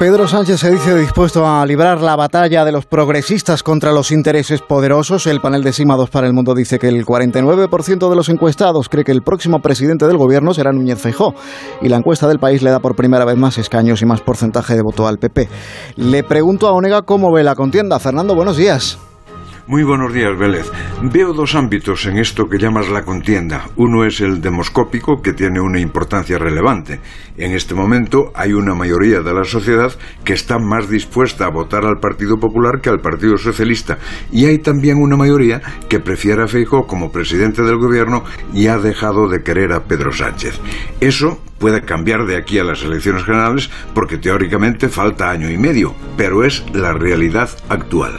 Pedro Sánchez se dice dispuesto a librar la batalla de los progresistas contra los intereses poderosos. El panel de Sima 2 para el Mundo dice que el 49% de los encuestados cree que el próximo presidente del gobierno será Núñez Feijó. Y la encuesta del país le da por primera vez más escaños y más porcentaje de voto al PP. Le pregunto a Onega cómo ve la contienda. Fernando, buenos días. Muy buenos días, Vélez. Veo dos ámbitos en esto que llamas la contienda. Uno es el demoscópico, que tiene una importancia relevante. En este momento hay una mayoría de la sociedad que está más dispuesta a votar al Partido Popular que al Partido Socialista. Y hay también una mayoría que prefiere a Feijóo como presidente del gobierno y ha dejado de querer a Pedro Sánchez. Eso puede cambiar de aquí a las elecciones generales porque teóricamente falta año y medio, pero es la realidad actual.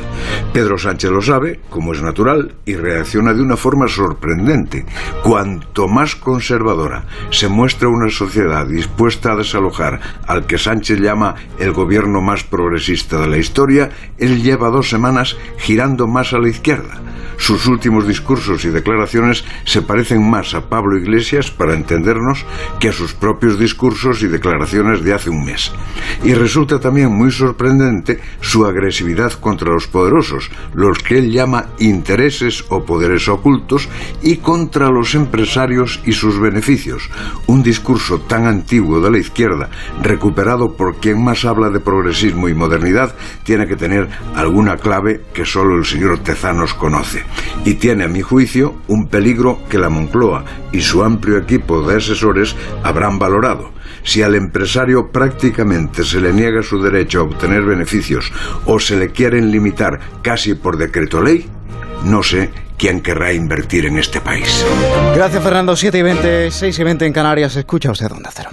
Pedro Sánchez lo sabe, como es natural, y reacciona de una forma sorprendente. Cuanto más conservadora se muestra una sociedad dispuesta a desalojar al que Sánchez llama el gobierno más progresista de la historia, él lleva dos semanas girando más a la izquierda. Sus últimos discursos y declaraciones se parecen más a Pablo Iglesias, para entendernos, que a sus propios discursos y declaraciones de hace un mes. Y resulta también muy sorprendente su agresividad contra los poderosos, los que él llama intereses o poderes ocultos, y contra los empresarios y sus beneficios. Un discurso tan antiguo de la izquierda, recuperado por quien más habla de progresismo y modernidad, tiene que tener alguna clave que solo el señor Tezanos conoce y tiene, a mi juicio, un peligro que la Moncloa y su amplio equipo de asesores habrán valorado. Si al empresario prácticamente se le niega su derecho a obtener beneficios o se le quieren limitar casi por decreto ley, no sé quién querrá invertir en este país. Gracias, Fernando. 7 y 20, 6 y 20 en Canarias. Escucha usted dónde hacer.